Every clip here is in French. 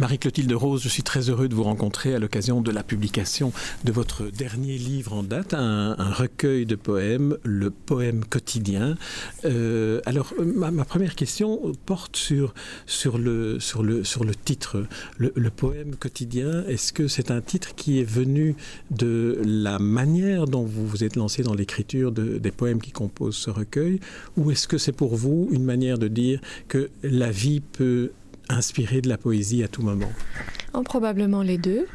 Marie-Clotilde Rose, je suis très heureux de vous rencontrer à l'occasion de la publication de votre dernier livre en date, un, recueil de poèmes, le poème quotidien. Euh, alors, ma, première question porte sur, le titre, le, poème quotidien. Est-ce que c'est un titre qui est venu de la manière dont vous vous êtes lancé dans l'écriture des poèmes qui composent ce recueil, ou est-ce que c'est pour vous une manière de dire que la vie peut inspiré de la poésie à tout moment oh, Probablement les deux.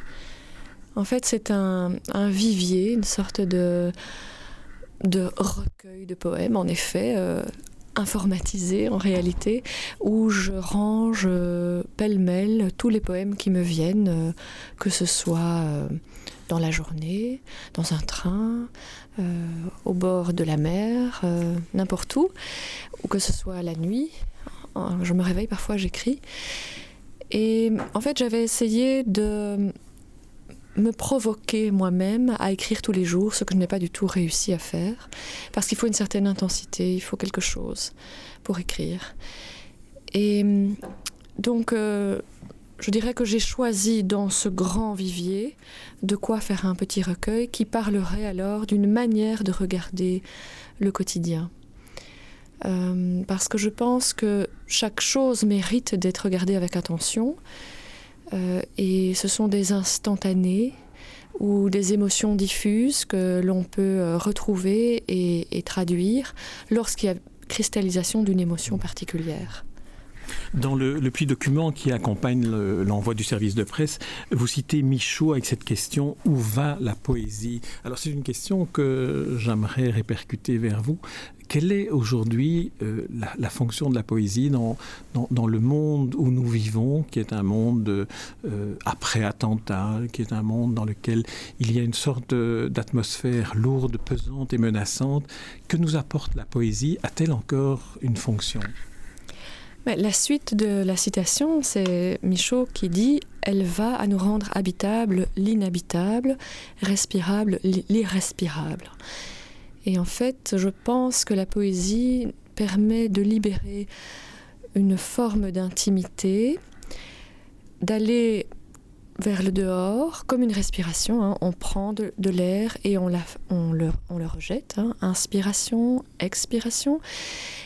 En fait, c'est un, vivier, une sorte de, recueil de poèmes, en effet, euh, informatisé en réalité, où je range euh, pêle-mêle tous les poèmes qui me viennent, euh, que ce soit dans la journée, dans un train, au bord de la mer, n'importe où, ou que ce soit la nuit, je me réveille parfois, j'écris. Et en fait, j'avais essayé de me provoquer moi-même à écrire tous les jours, ce que je n'ai pas du tout réussi à faire, parce qu'il faut une certaine intensité, il faut quelque chose pour écrire. Et donc, euh, je dirais que j'ai choisi dans ce grand vivier de quoi faire un petit recueil qui parlerait alors d'une manière de regarder le quotidien. Euh, parce que je pense que chaque chose mérite d'être regardée avec attention. Euh, et ce sont des instantanés ou des émotions diffuses que l'on peut euh, retrouver et, traduire lorsqu'il y a cristallisation d'une émotion particulière. Dans le, le petit document qui accompagne l'envoi du service de presse, vous citez Michaud avec cette question où va la poésie? Alors c'est une question que j'aimerais répercuter vers vous. Quelle est aujourd'hui euh, la, fonction de la poésie dans, dans, le monde où nous vivons, qui est un monde euh, après attentat, qui est un monde dans lequel il y a une sorte d'atmosphère lourde, pesante et menaçante? Que nous apporte la poésie? A-t-elle encore une fonction? La suite de la citation, c'est Michaud qui dit Elle va à nous rendre habitable l'inhabitable, respirable l'irrespirable. Et en fait, je pense que la poésie permet de libérer une forme d'intimité, d'aller vers le dehors, comme une respiration. Hein. On prend de, l'air et on, le, rejette. Hein. Inspiration, expiration.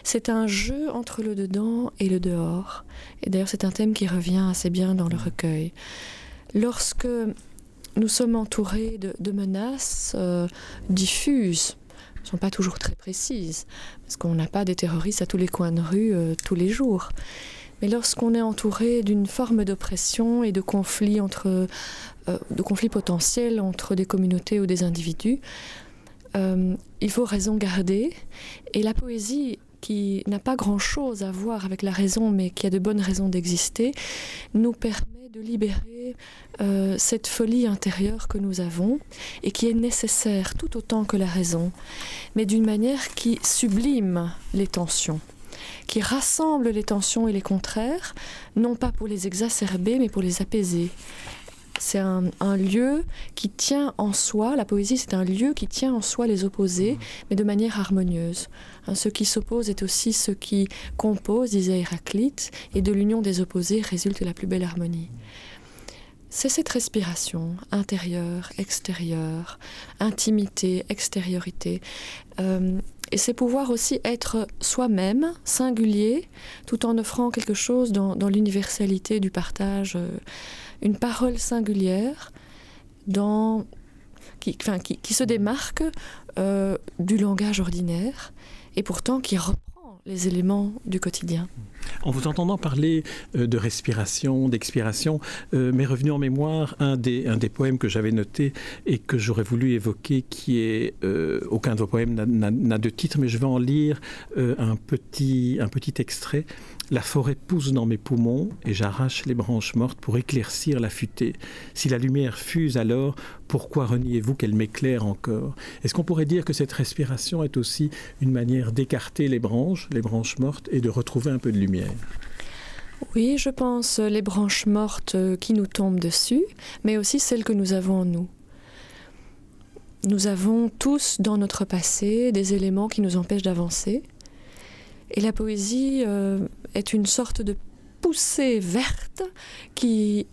C'est un jeu entre le dedans et le dehors. Et d'ailleurs, c'est un thème qui revient assez bien dans le recueil. Lorsque nous sommes entourés de, menaces euh, diffuses, sont pas toujours très précises, parce qu'on n'a pas des terroristes à tous les coins de rue euh, tous les jours. Mais lorsqu'on est entouré d'une forme d'oppression et de conflits entre, euh, de conflits potentiels entre des communautés ou des individus, euh, il faut raison garder. Et la poésie, qui n'a pas grand-chose à voir avec la raison, mais qui a de bonnes raisons d'exister, nous permet de libérer euh, cette folie intérieure que nous avons et qui est nécessaire tout autant que la raison, mais d'une manière qui sublime les tensions qui rassemble les tensions et les contraires, non pas pour les exacerber, mais pour les apaiser. C'est un, lieu qui tient en soi, la poésie c'est un lieu qui tient en soi les opposés, mmh. mais de manière harmonieuse. Hein, ce qui s'oppose est aussi ce qui compose, disait Héraclite, et de l'union des opposés résulte la plus belle harmonie. C'est cette respiration intérieure, extérieure, intimité, extériorité. Euh, et c'est pouvoir aussi être soi-même, singulier, tout en offrant quelque chose dans, l'universalité du partage, euh, une parole singulière qui, se démarque euh, du langage ordinaire et pourtant qui reprend les éléments du quotidien. En vous entendant parler euh, de respiration, d'expiration, euh, m'est revenu en mémoire un des, poèmes que j'avais noté et que j'aurais voulu évoquer, qui est, euh, aucun de vos poèmes n'a de titre, mais je vais en lire un, petit, un petit extrait. La forêt pousse dans mes poumons et j'arrache les branches mortes pour éclaircir la futée. Si la lumière fuse alors, pourquoi reniez-vous qu'elle m'éclaire encore? Est-ce qu'on pourrait dire que cette respiration est aussi une manière d'écarter les branches, les branches mortes, et de retrouver un peu de lumière? Oui, je pense les branches mortes qui nous tombent dessus, mais aussi celles que nous avons en nous. nous avons tous dans notre passé des éléments qui nous empêchent d'avancer. Et la poésie euh, est une sorte de poussée verte qui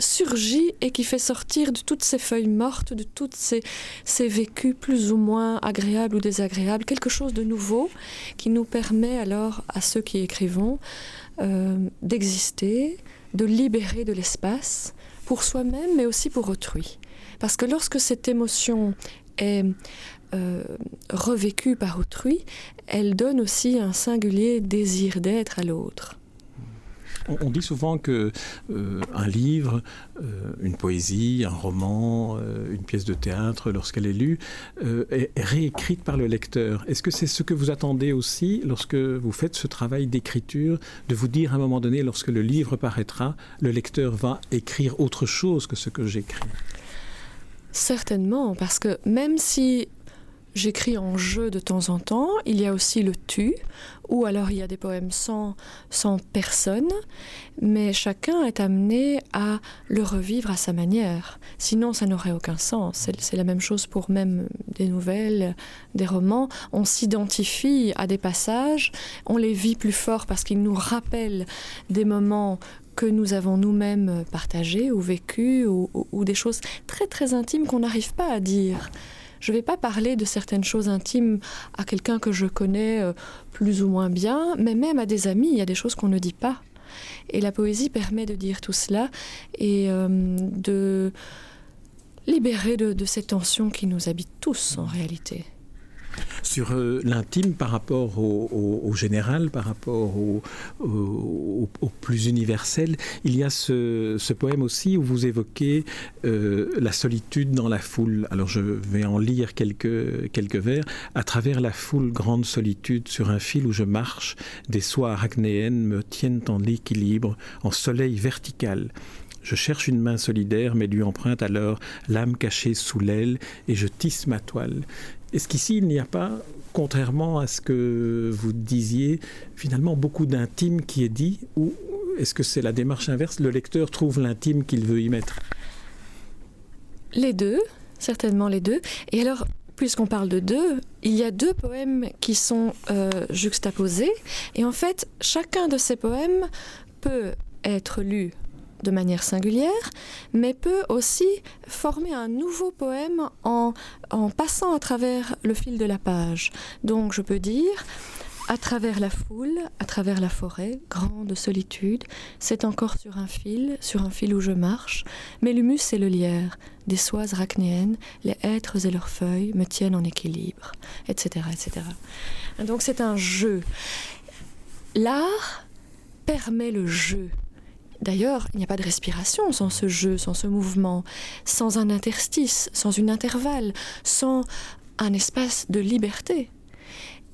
surgit et qui fait sortir de toutes ces feuilles mortes, de toutes ces, ces vécus plus ou moins agréables ou désagréables, quelque chose de nouveau qui nous permet alors à ceux qui écrivons euh, d'exister, de libérer de l'espace pour soi-même mais aussi pour autrui. Parce que lorsque cette émotion est euh, revécue par autrui, elle donne aussi un singulier désir d'être à l'autre. On, dit souvent que euh, un livre, euh, une poésie, un roman, euh, une pièce de théâtre, lorsqu'elle est lue, est réécrite par le lecteur. Est-ce que c'est ce que vous attendez aussi lorsque vous faites ce travail d'écriture, de vous dire à un moment donné, lorsque le livre paraîtra, le lecteur va écrire autre chose que ce que j'écris? Certainement, parce que même si J'écris en jeu de temps en temps. Il y a aussi le tu, ou alors il y a des poèmes sans, sans personne, mais chacun est amené à le revivre à sa manière. Sinon, ça n'aurait aucun sens. C'est la même chose pour même des nouvelles, des romans. On s'identifie à des passages, on les vit plus fort parce qu'ils nous rappellent des moments que nous avons nous-mêmes partagés ou vécus, ou, ou des choses très très intimes qu'on n'arrive pas à dire. Je ne vais pas parler de certaines choses intimes à quelqu'un que je connais euh, plus ou moins bien, mais même à des amis, il y a des choses qu'on ne dit pas. Et la poésie permet de dire tout cela et euh, de libérer de, de ces tensions qui nous habitent tous en réalité sur euh, l'intime par rapport au, général, par rapport au, plus universel. Il y a ce, poème aussi où vous évoquez euh, la solitude dans la foule. Alors je vais en lire quelques, quelques vers. À travers la foule, grande solitude, sur un fil où je marche, des soies arachnéennes me tiennent en équilibre, en soleil vertical. Je cherche une main solidaire, mais lui emprunte alors l'âme cachée sous l'aile, et je tisse ma toile. Est-ce qu'ici, il n'y a pas, contrairement à ce que vous disiez, finalement beaucoup d'intime qui est dit Ou est-ce que c'est la démarche inverse? Le lecteur trouve l'intime qu'il veut y mettre Les deux, certainement les deux. Et alors, puisqu'on parle de deux, il y a deux poèmes qui sont euh, juxtaposés. Et en fait, chacun de ces poèmes peut être lu de manière singulière, mais peut aussi former un nouveau poème en, en passant à travers le fil de la page. Donc je peux dire, à travers la foule, à travers la forêt, grande solitude, c'est encore sur un fil, sur un fil où je marche, mais l'humus et le lierre, des soies arachnéennes, les hêtres et leurs feuilles me tiennent en équilibre, etc. etc. Donc c'est un jeu. L'art permet le jeu, D'ailleurs, il n'y a pas de respiration sans ce jeu, sans ce mouvement, sans un interstice, sans une intervalle, sans un espace de liberté.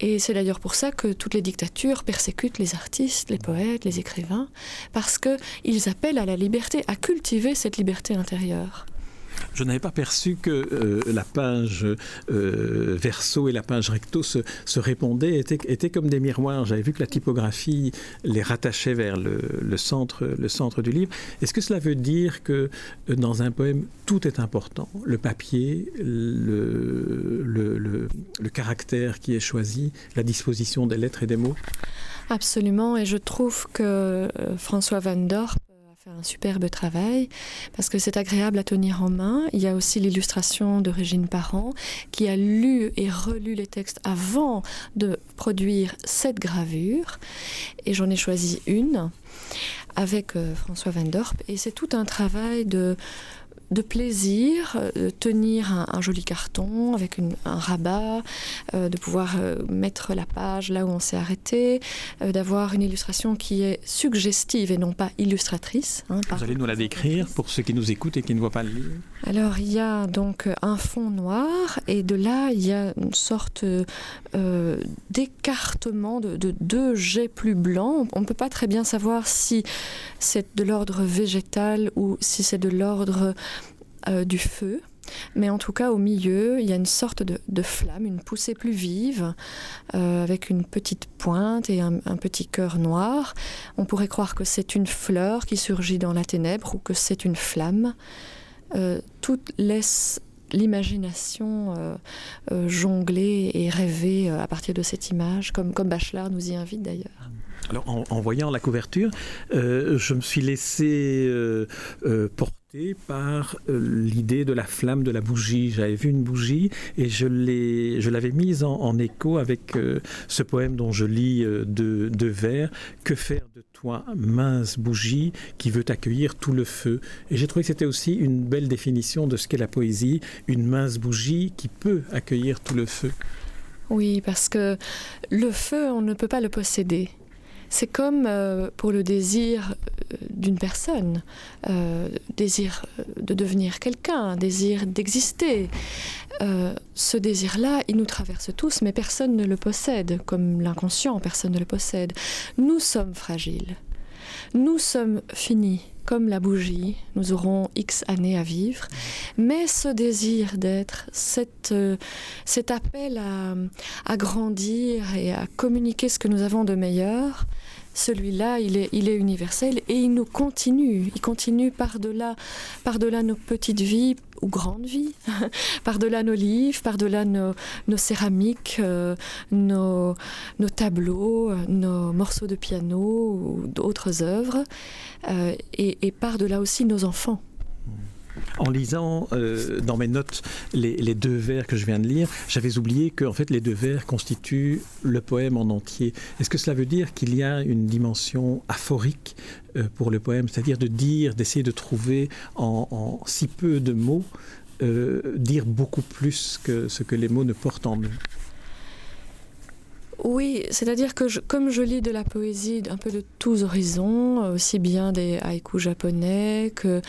Et c'est d'ailleurs pour ça que toutes les dictatures persécutent les artistes, les poètes, les écrivains, parce qu'ils appellent à la liberté, à cultiver cette liberté intérieure je n'avais pas perçu que euh, la page euh, verso et la page recto se, répondaient, étaient, comme des miroirs. J'avais vu que la typographie les rattachait vers le, centre, du livre. Est-ce que cela veut dire que euh, dans un poème, tout est important? Le papier, le, le caractère qui est choisi, la disposition des lettres et des mots? Absolument, et je trouve que François Van Dorp un superbe travail parce que c'est agréable à tenir en main. Il y a aussi l'illustration de Régine Parent qui a lu et relu les textes avant de produire cette gravure. Et j'en ai choisi une avec euh, François Van Dorp. Et c'est tout un travail de de plaisir, de tenir un, joli carton avec un rabat, euh, de pouvoir euh, mettre la page là où on s'est arrêté, euh, d'avoir une illustration qui est suggestive et non pas illustratrice. Hein, Vous allez nous la décrire pour ceux qui nous écoutent et qui ne voient pas le livre Alors il y a donc un fond noir et de là il y a une sorte d'écartement de, de, deux jets plus blancs. On ne peut pas très bien savoir si c'est de l'ordre végétal ou si c'est de l'ordre euh, du feu. Mais en tout cas, au milieu, il y a une sorte de, flamme, une poussée plus vive, euh, avec une petite pointe et un, petit cœur noir. On pourrait croire que c'est une fleur qui surgit dans la ténèbre ou que c'est une flamme. Euh, tout laisse l'imagination jongler et rêver à partir de cette image, comme, comme Bachelard nous y invite d'ailleurs. Alors, en, voyant la couverture, je me suis laissé porter par euh, l'idée de la flamme de la bougie. J'avais vu une bougie et je l'avais mise en, écho avec euh, ce poème dont je lis euh, deux, vers. Que faire de toi, mince bougie, qui veut accueillir tout le feu Et j'ai trouvé que c'était aussi une belle définition de ce qu'est la poésie, une mince bougie qui peut accueillir tout le feu. Oui, parce que le feu, on ne peut pas le posséder. C'est comme euh, pour le désir euh, d'une personne, euh, désir de devenir quelqu'un, désir d'exister. ce désir-là, il nous traverse tous, mais personne ne le possède, comme l'inconscient, personne ne le possède. Nous sommes fragiles. Nous sommes finis, comme la bougie, nous aurons X années à vivre, mais ce désir d'être, cet, cet appel à, à, grandir et à communiquer ce que nous avons de meilleur, celui-là, il est, il est universel et il nous continue. Il continue par-delà par -delà nos petites vies ou grandes vies, par-delà nos livres, par-delà nos, nos, céramiques, euh, nos, nos, tableaux, nos morceaux de piano ou d'autres œuvres, euh, et par-delà aussi nos enfants. En lisant euh, dans mes notes les, deux vers que je viens de lire, j'avais oublié que en fait les deux vers constituent le poème en entier. Est-ce que cela veut dire qu'il y a une dimension aphorique euh, pour le poème, c'est-à-dire de dire, d'essayer de trouver en, si peu de mots, euh, dire beaucoup plus que ce que les mots ne portent en eux? Oui, c'est-à-dire que comme je lis de la poésie un peu de tous horizons, aussi bien des haïkus japonais que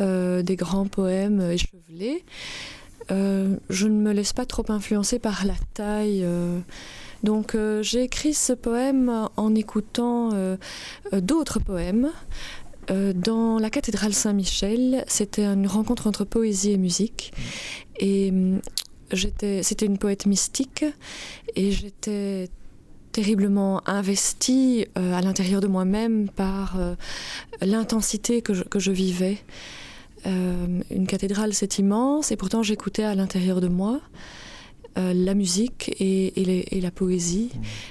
euh, des grands poèmes échevelés, euh, je ne me laisse pas trop influencer par la taille. Euh. donc j'ai écrit ce poème en écoutant d'autres poèmes. dans la cathédrale Saint-Michel, c'était une rencontre entre poésie et musique. Et hum, c'était une poète mystique et j'étais terriblement investie euh, à l'intérieur de moi-même par euh, l'intensité que, je, vivais. Euh, une cathédrale, c'est immense, et pourtant j'écoutais à l'intérieur de moi la musique et, la poésie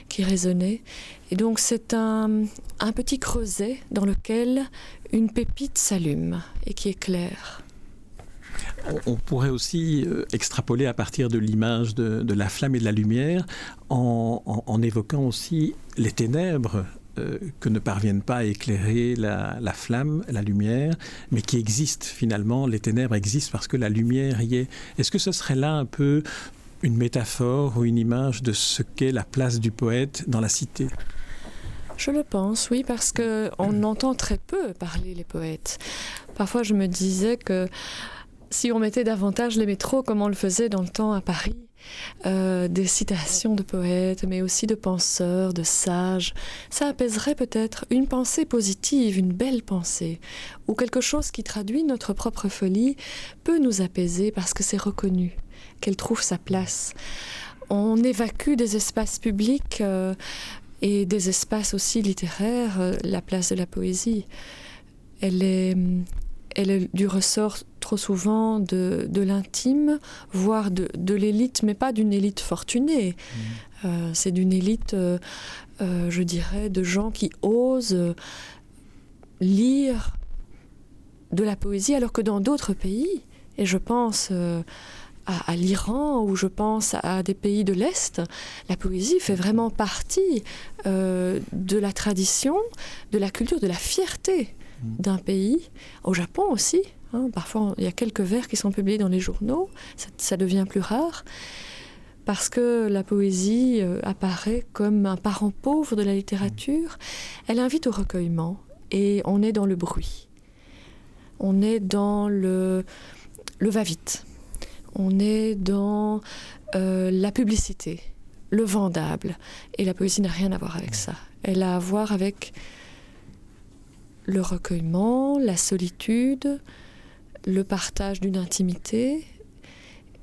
qui résonnaient. Et donc c'est un, un petit creuset dans lequel une pépite s'allume et qui éclaire. On pourrait aussi euh, extrapoler à partir de l'image de, la flamme et de la lumière en, évoquant aussi les ténèbres euh, que ne parviennent pas à éclairer la, flamme, la lumière, mais qui existent finalement. Les ténèbres existent parce que la lumière y est. Est-ce que ce serait là un peu une métaphore ou une image de ce qu'est la place du poète dans la cité? Je le pense, oui, parce que on entend très peu parler les poètes. Parfois, je me disais que si on mettait davantage les métros comme on le faisait dans le temps à Paris, euh, des citations de poètes, mais aussi de penseurs, de sages, ça apaiserait peut-être une pensée positive, une belle pensée, ou quelque chose qui traduit notre propre folie peut nous apaiser parce que c'est reconnu, qu'elle trouve sa place. On évacue des espaces publics euh, et des espaces aussi littéraires euh, la place de la poésie. Elle est, elle est du ressort trop souvent de, l'intime, voire de, l'élite, mais pas d'une élite fortunée. Mmh. Euh, c'est d'une élite, euh, euh, je dirais, de gens qui osent lire de la poésie, alors que dans d'autres pays, et je pense à, l'Iran ou je pense à des pays de l'Est, la poésie fait vraiment partie de la tradition, de la culture, de la fierté. D'un pays. Au Japon aussi, Hein, parfois, il y a quelques vers qui sont publiés dans les journaux, ça, devient plus rare, parce que la poésie euh, apparaît comme un parent pauvre de la littérature. Elle invite au recueillement, et on est dans le bruit. On est dans le, le va-vite. On est dans euh, la publicité, le vendable. Et la poésie n'a rien à voir avec ça. Elle a à voir avec le recueillement, la solitude, le partage d'une intimité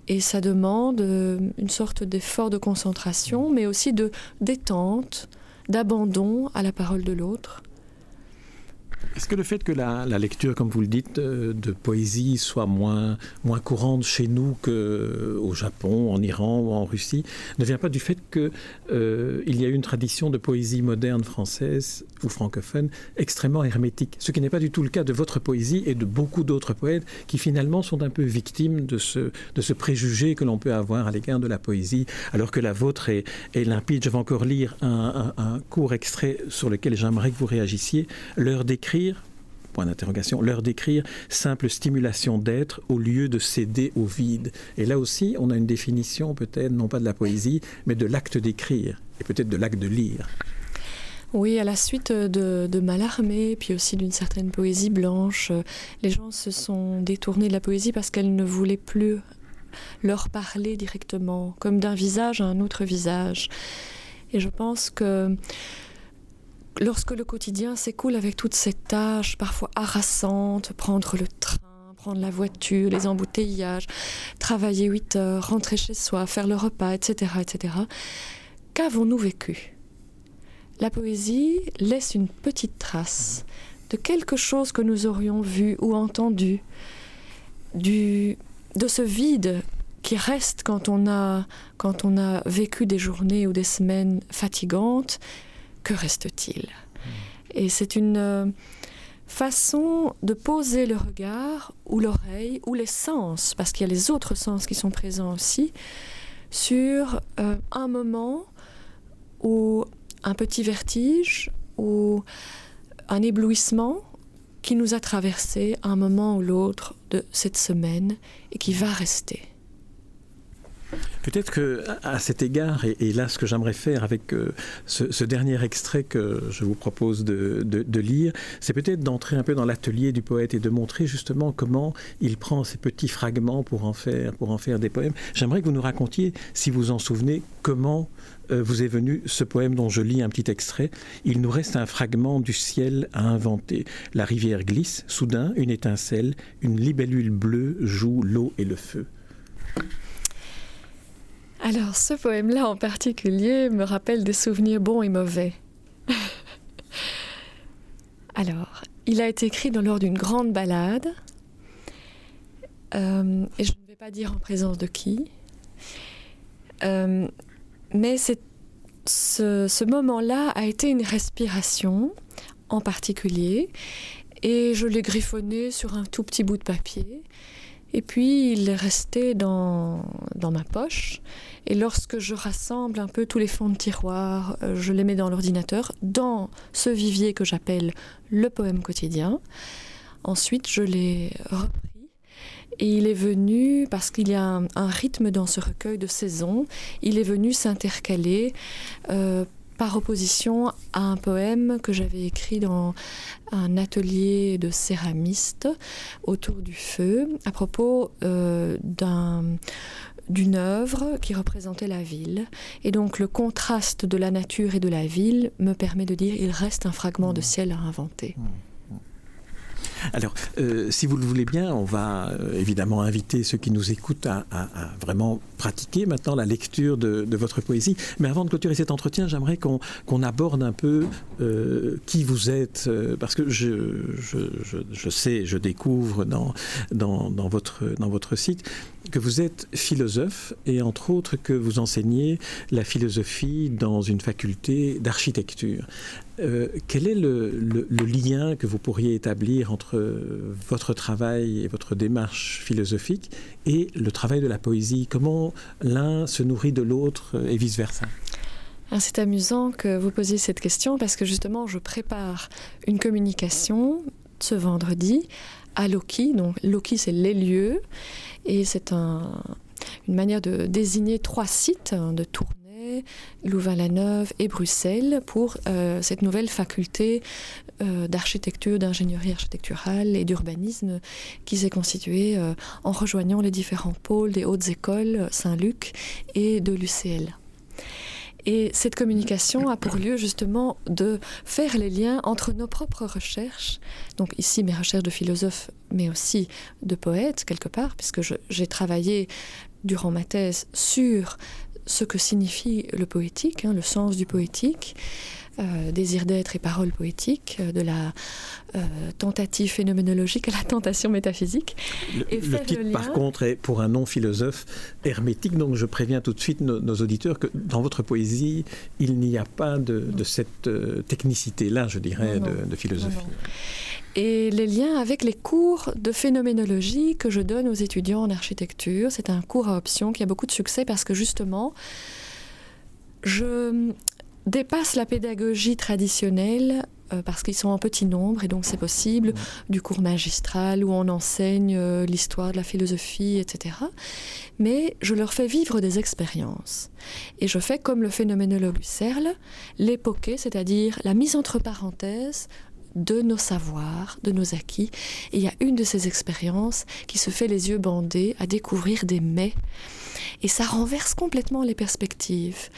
et ça demande euh, une sorte d'effort de concentration, mais aussi de détente, d'abandon à la parole de l'autre. Est-ce que le fait que la, lecture, comme vous le dites, euh, de poésie soit moins, moins courante chez nous qu'au euh, Japon, en Iran ou en Russie, ne vient pas du fait qu'il euh, y a une tradition de poésie moderne française ou francophone extrêmement hermétique Ce qui n'est pas du tout le cas de votre poésie et de beaucoup d'autres poètes qui finalement sont un peu victimes de ce, de ce préjugé que l'on peut avoir à l'égard de la poésie, alors que la vôtre est, est limpide. Je vais encore lire un, un court extrait sur lequel j'aimerais que vous réagissiez. L'heure d'écrire point d'interrogation, leur décrire simple stimulation d'être au lieu de céder au vide. Et là aussi, on a une définition peut-être non pas de la poésie, mais de l'acte d'écrire et peut-être de l'acte de lire. Oui, à la suite de, de puis aussi d'une certaine poésie blanche, les gens se sont détournés de la poésie parce qu'elle ne voulait plus leur parler directement, comme d'un visage à un autre visage. Et je pense que lorsque le quotidien s'écoule avec toutes ces tâches parfois harassantes, prendre le train, prendre la voiture, les embouteillages, travailler 8 heures, rentrer chez soi, faire le repas, etc., etc., qu'avons-nous vécu? La poésie laisse une petite trace de quelque chose que nous aurions vu ou entendu, du, de ce vide qui reste quand on, a, quand on a vécu des journées ou des semaines fatigantes que reste-t-il? Et c'est une euh, façon de poser le regard ou l'oreille ou les sens, parce qu'il y a les autres sens qui sont présents aussi, sur euh, un moment ou un petit vertige ou un éblouissement qui nous a traversé un moment ou l'autre de cette semaine et qui va rester. Peut-être que à cet égard, et, là ce que j'aimerais faire avec euh, ce, dernier extrait que je vous propose de, lire, c'est peut-être d'entrer un peu dans l'atelier du poète et de montrer justement comment il prend ces petits fragments pour en faire, pour en faire des poèmes. J'aimerais que vous nous racontiez, si vous en souvenez, comment euh, vous est venu ce poème dont je lis un petit extrait. Il nous reste un fragment du ciel à inventer. La rivière glisse, soudain une étincelle, une libellule bleue joue l'eau et le feu. Alors, ce poème-là en particulier me rappelle des souvenirs bons et mauvais. Alors, il a été écrit lors d'une grande balade, euh, et je ne vais pas dire en présence de qui, euh, mais ce moment-là a été une respiration en particulier, et je l'ai griffonné sur un tout petit bout de papier. Et puis il est resté dans, dans ma poche. Et lorsque je rassemble un peu tous les fonds de tiroir, euh, je les mets dans l'ordinateur, dans ce vivier que j'appelle le poème quotidien. Ensuite, je l'ai repris. Et il est venu, parce qu'il y a un, rythme dans ce recueil de saisons, il est venu s'intercaler euh, par opposition à un poème que j'avais écrit dans un atelier de céramistes autour du feu à propos euh, d'une œuvre qui représentait la ville. Et donc le contraste de la nature et de la ville me permet de dire il reste un fragment de ciel à inventer. Mmh. Alors, euh, si vous le voulez bien, on va euh, évidemment inviter ceux qui nous écoutent à, vraiment pratiquer maintenant la lecture de, votre poésie. Mais avant de clôturer cet entretien, j'aimerais qu'on aborde un peu euh, qui vous êtes, parce que je, je, sais, je découvre dans, dans, dans, votre, dans votre site que vous êtes philosophe et entre autres que vous enseignez la philosophie dans une faculté d'architecture. Euh, quel est le, lien que vous pourriez établir entre votre travail et votre démarche philosophique et le travail de la poésie? Comment l'un se nourrit de l'autre et vice-versa? Ah, c'est amusant que vous posiez cette question parce que justement je prépare une communication ce vendredi à Loki. Donc Loki c'est les lieux et c'est un, une manière de désigner trois sites hein, de tournée Louvain-la-Neuve et Bruxelles pour euh, cette nouvelle faculté euh, d'architecture, d'ingénierie architecturale et d'urbanisme qui s'est constituée euh, en rejoignant les différents pôles des hautes écoles Saint-Luc et de l'UCL. Et cette communication a pour lieu justement de faire les liens entre nos propres recherches, donc ici mes recherches de philosophe, mais aussi de poète quelque part, puisque j'ai travaillé durant ma thèse sur ce que signifie le poétique, hein, le sens du poétique, Désir d'être et paroles poétiques, euh, de la tentative phénoménologique à la tentation métaphysique. Le, et le titre, par contre, est pour un non-philosophe hermétique, donc je préviens tout de suite nos, nos, auditeurs que dans votre poésie, il n'y a pas de, de cette technicité-là, je dirais, non, non. De, de, philosophie. Non, et les liens avec les cours de phénoménologie que je donne aux étudiants en architecture. C'est un cours à option qui a beaucoup de succès parce que justement, je dépasse la pédagogie traditionnelle euh, parce qu'ils sont en petit nombre et donc c'est possible du cours magistral où on enseigne euh, l'histoire de la philosophie, etc. Mais je leur fais vivre des expériences. Et je fais comme le phénoménologue Husserl, l'époquer, c'est-à-dire la mise entre parenthèses de nos savoirs, de nos acquis. Et il y a une de ces expériences qui se fait les yeux bandés à découvrir des mets. Et ça renverse complètement les perspectives.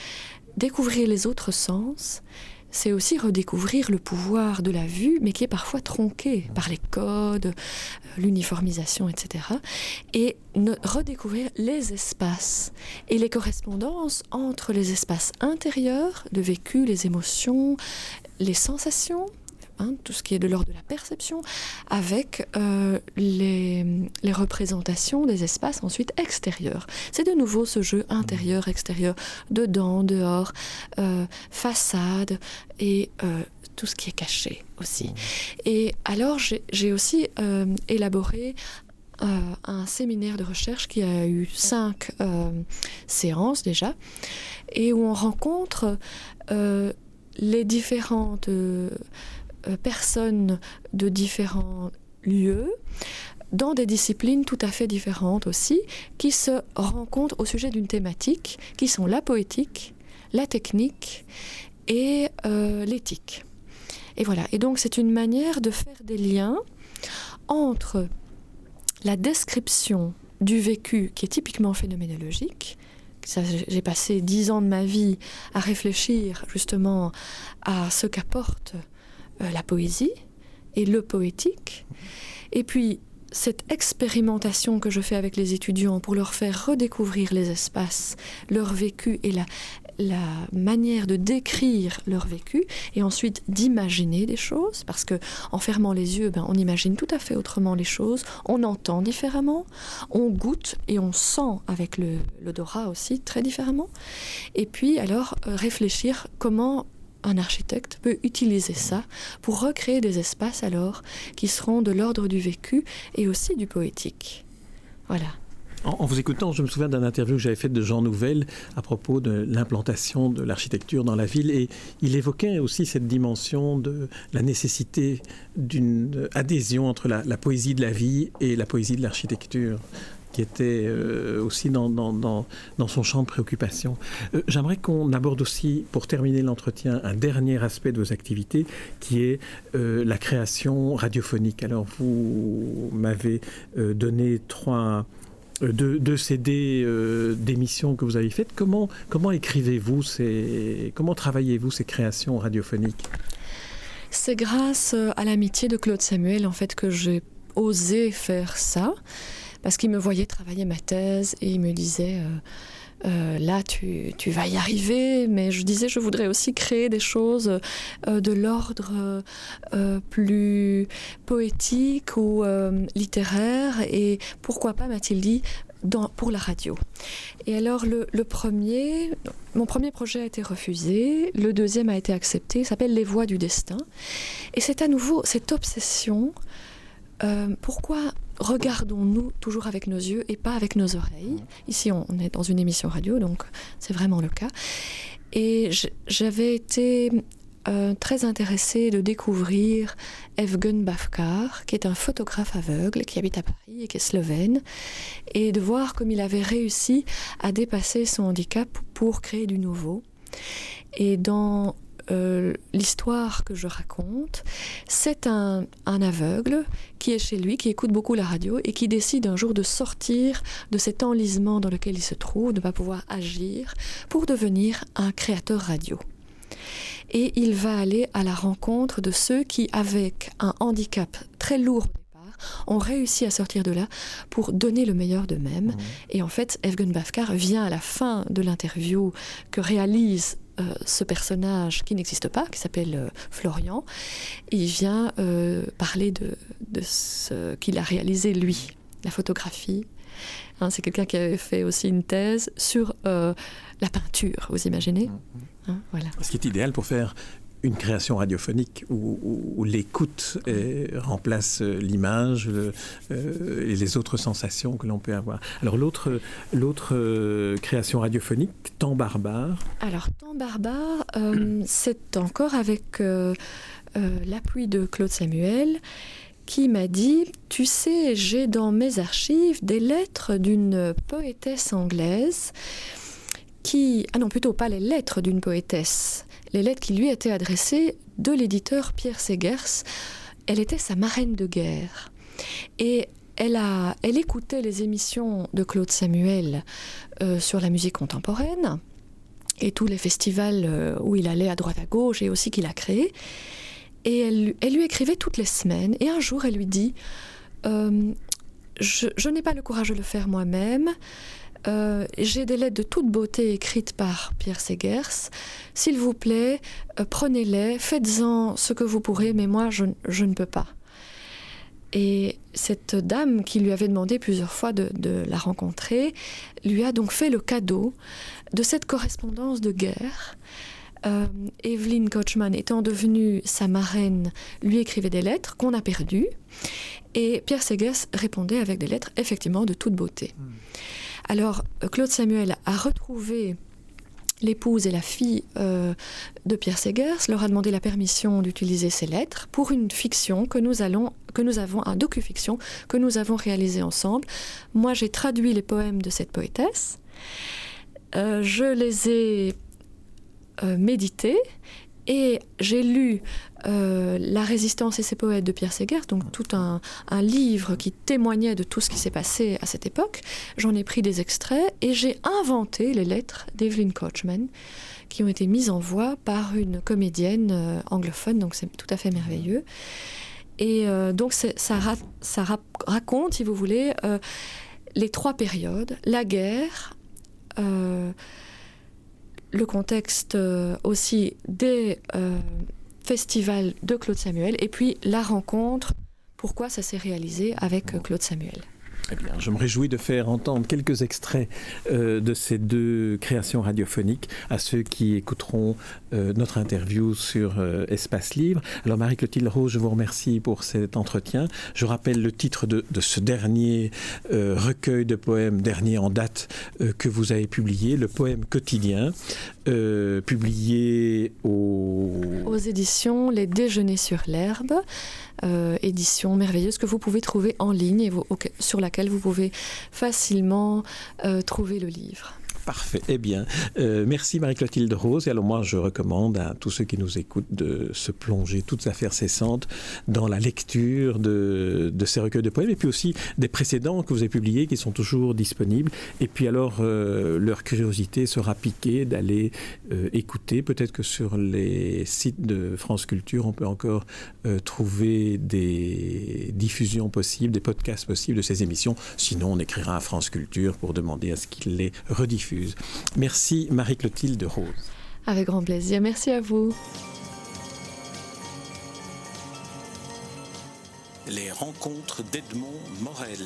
Découvrir les autres sens, c'est aussi redécouvrir le pouvoir de la vue, mais qui est parfois tronqué par les codes, l'uniformisation, etc. Et redécouvrir les espaces et les correspondances entre les espaces intérieurs de vécu, les émotions, les sensations, Hein, tout ce qui est de l'ordre de la perception, avec euh, les, représentations des espaces ensuite extérieurs. C'est de nouveau ce jeu intérieur-extérieur, dedans, dehors, euh, façade et euh, tout ce qui est caché aussi. Et alors j'ai aussi élaboré un séminaire de recherche qui a eu cinq séances déjà, et où on rencontre les différentes personnes de différents lieux dans des disciplines tout à fait différentes aussi, qui se rencontrent au sujet d'une thématique, qui sont la poétique, la technique et euh, l'éthique. Et voilà, et donc c'est une manière de faire des liens entre la description du vécu qui est typiquement phénoménologique, j'ai passé dix ans de ma vie à réfléchir justement à ce qu'apporte euh, la poésie et le poétique. Et puis, cette expérimentation que je fais avec les étudiants pour leur faire redécouvrir les espaces, leur vécu et la, la manière de décrire leur vécu et ensuite d'imaginer des choses parce que en fermant les yeux ben, on imagine tout à fait autrement les choses on entend différemment on goûte et on sent avec l'odorat aussi très différemment et puis alors euh, réfléchir comment un architecte peut utiliser ça pour recréer des espaces alors qui seront de l'ordre du vécu et aussi du poétique. Voilà. En, vous écoutant, je me souviens d'un interview que j'avais fait de Jean Nouvel à propos de l'implantation de l'architecture dans la ville et il évoquait aussi cette dimension de la nécessité d'une adhésion entre la poésie de la vie et la poésie de l'architecture qui était euh, aussi dans, dans, dans, son champ de préoccupation. Euh, J'aimerais qu'on aborde aussi, pour terminer l'entretien, un dernier aspect de vos activités, qui est euh, la création radiophonique. Alors, vous m'avez donné trois deux, deux CD d'émissions que vous avez faites. Comment, comment écrivez-vous ces, comment travaillez-vous ces créations radiophoniques? C'est grâce à l'amitié de Claude Samuel en fait que j'ai osé faire ça parce qu'il me voyait travailler ma thèse et il me disait euh, euh, là tu, tu vas y arriver mais je disais je voudrais aussi créer des choses euh, de l'ordre plus poétique ou littéraire. Et pourquoi pas m'a-t-il dit pour la radio. Et alors le, premier mon premier projet a été refusé. Le deuxième a été accepté. S'appelle les voix du destin. Et c'est à nouveau cette obsession pourquoi regardons-nous toujours avec nos yeux et pas avec nos oreilles. Ici, on, on est dans une émission radio, donc c'est vraiment le cas. Et j'avais été euh, très intéressée de découvrir Evgen Bafkar, qui est un photographe aveugle qui habite à Paris et qui est slovène, et de voir comme il avait réussi à dépasser son handicap pour créer du nouveau. Et dans euh, l'histoire que je raconte, c'est un, un aveugle qui est chez lui, qui écoute beaucoup la radio et qui décide un jour de sortir de cet enlisement dans lequel il se trouve, de ne pas pouvoir agir, pour devenir un créateur radio. Et il va aller à la rencontre de ceux qui, avec un handicap très lourd ont réussi à sortir de là pour donner le meilleur d'eux-mêmes. Mmh. Et en fait, Evgen Bafkar vient à la fin de l'interview que réalise ce personnage qui n'existe pas, qui s'appelle Florian. il vient parler de, de ce qu'il a réalisé lui, la photographie. Hein, c'est quelqu'un qui avait fait aussi une thèse sur la peinture, vous imaginez? Mm-hmm. hein, voilà. Ce qui est idéal pour faire une création radiophonique où, l'écoute remplace euh, l'image euh, et les autres sensations que l'on peut avoir. Alors l'autre, euh, création radiophonique, Temps barbare. Alors Temps barbare, c'est encore avec l'appui de Claude Samuel qui m'a dit, tu sais, j'ai dans mes archives des lettres d'une poétesse anglaise qui... Ah non, plutôt pas les lettres d'une poétesse, les lettres qui lui étaient adressées de l'éditeur Pierre Segers. Elle était sa marraine de guerre. Et elle, a, elle écoutait les émissions de Claude Samuel euh, sur la musique contemporaine et tous les festivals euh, où il allait à droite à gauche et aussi qu'il a créé. Et elle, lui écrivait toutes les semaines. Et un jour, elle lui dit euh, je n'ai pas le courage de le faire moi-même. Euh, j'ai des lettres de toute beauté écrites par Pierre Segers. S'il vous plaît, euh, prenez-les, faites-en ce que vous pourrez, mais moi, je, ne peux pas. Et cette dame qui lui avait demandé plusieurs fois de, la rencontrer, lui a donc fait le cadeau de cette correspondance de guerre. Euh, Evelyn étant devenue sa marraine, lui écrivait des lettres qu'on a perdues. Et Pierre Segers répondait avec des lettres effectivement de toute beauté. Hmm. Alors, euh, Claude Samuel a retrouvé l'épouse et la fille euh, de Pierre Segers, leur a demandé la permission d'utiliser ces lettres pour une fiction que nous avons un docu-fiction que nous avons réalisé ensemble. Moi, j'ai traduit les poèmes de cette poétesse. Euh, je les ai médités et j'ai lu euh, La résistance et ses poètes de Pierre Séguer, donc tout un, livre qui témoignait de tout ce qui s'est passé à cette époque. J'en ai pris des extraits et j'ai inventé les lettres d'Evelyn Kochman qui ont été mises en voix par une comédienne euh, anglophone, donc c'est tout à fait merveilleux. Et euh, donc ça, ça, raconte, si vous voulez, les trois périodes, la guerre, le contexte euh, aussi des euh, festivals de Claude Samuel et puis la rencontre, pourquoi ça s'est réalisé avec Claude Samuel. Je me réjouis de faire entendre quelques extraits euh, de ces deux créations radiophoniques à ceux qui écouteront euh, notre interview sur euh, Espace Libre. Alors, Marie-Clotilde Rose, je vous remercie pour cet entretien. Je rappelle le titre de, ce dernier recueil de poèmes, dernier en date, que vous avez publié, le poème quotidien, publié aux éditions Les Déjeuners sur l'herbe. Euh, édition merveilleuse que vous pouvez trouver en ligne et sur laquelle vous pouvez facilement euh, trouver le livre. Parfait. Eh bien, euh, merci Marie-Clotilde Rose. Et alors moi, je recommande à tous ceux qui nous écoutent de se plonger toutes affaires cessantes dans la lecture de, ces recueils de poèmes et puis aussi des précédents que vous avez publiés qui sont toujours disponibles. Et puis alors, euh, leur curiosité sera piquée d'aller euh, écouter. Peut-être que sur les sites de France Culture, on peut encore trouver des diffusions possibles, des podcasts possibles de ces émissions. Sinon, on écrira à France Culture pour demander à ce qu'il les rediffuse. Merci Marie-Clotilde Rose. Avec grand plaisir. Merci à vous. Les rencontres d'Edmond Morel.